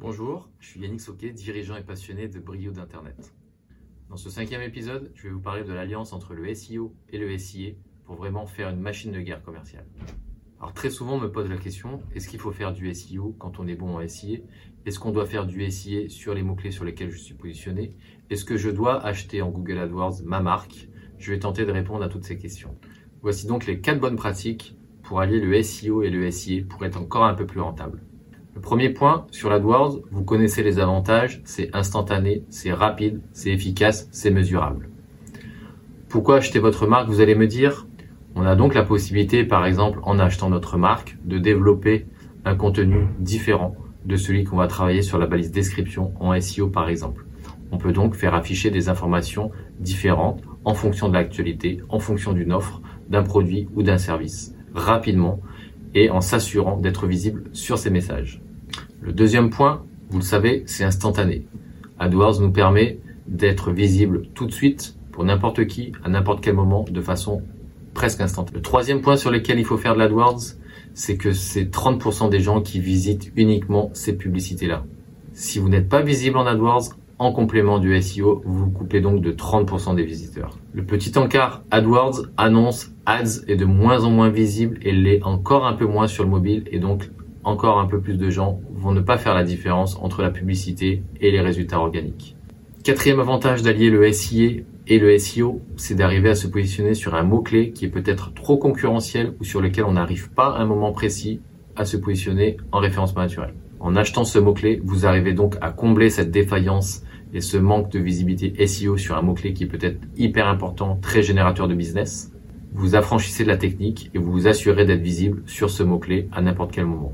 Bonjour, je suis Yannick Soquet, dirigeant et passionné de brio d'Internet. Dans ce cinquième épisode, je vais vous parler de l'alliance entre le SEO et le SIA pour vraiment faire une machine de guerre commerciale. Alors très souvent on me pose la question, est-ce qu'il faut faire du SEO quand on est bon en SIA Est-ce qu'on doit faire du SIA sur les mots-clés sur lesquels je suis positionné? Est-ce que je dois acheter en Google AdWords ma marque? Je vais tenter de répondre à toutes ces questions. Voici donc les quatre bonnes pratiques pour allier le SEO et le SIA pour être encore un peu plus rentable. Le premier point, sur l'AdWords, vous connaissez les avantages, c'est instantané, c'est rapide, c'est efficace, c'est mesurable. Pourquoi acheter votre marque, vous allez me dire? On a donc la possibilité, par exemple, en achetant notre marque, de développer un contenu différent de celui qu'on va travailler sur la balise description en SEO, par exemple. On peut donc faire afficher des informations différentes en fonction de l'actualité, en fonction d'une offre, d'un produit ou d'un service, rapidement et en s'assurant d'être visible sur ces messages. Le deuxième point, vous le savez, c'est instantané. AdWords nous permet d'être visible tout de suite pour n'importe qui, à n'importe quel moment, de façon presque instantanée. Le troisième point sur lequel il faut faire de l'AdWords, c'est que c'est 30% des gens qui visitent uniquement ces publicités-là. Si vous n'êtes pas visible en AdWords, en complément du SEO, vous vous coupez donc de 30% des visiteurs. Le petit encart AdWords annonce Ads est de moins en moins visible et l'est encore un peu moins sur le mobile et donc encore un peu plus de gens ne pas faire la différence entre la publicité et les résultats organiques. Quatrième avantage d'allier le SIA et le SEO, c'est d'arriver à se positionner sur un mot-clé qui est peut-être trop concurrentiel ou sur lequel on n'arrive pas à un moment précis à se positionner en référencement naturel. En achetant ce mot-clé, vous arrivez donc à combler cette défaillance et ce manque de visibilité SEO sur un mot-clé qui est peut-être hyper important, très générateur de business. Vous affranchissez de la technique et vous vous assurez d'être visible sur ce mot-clé à n'importe quel moment.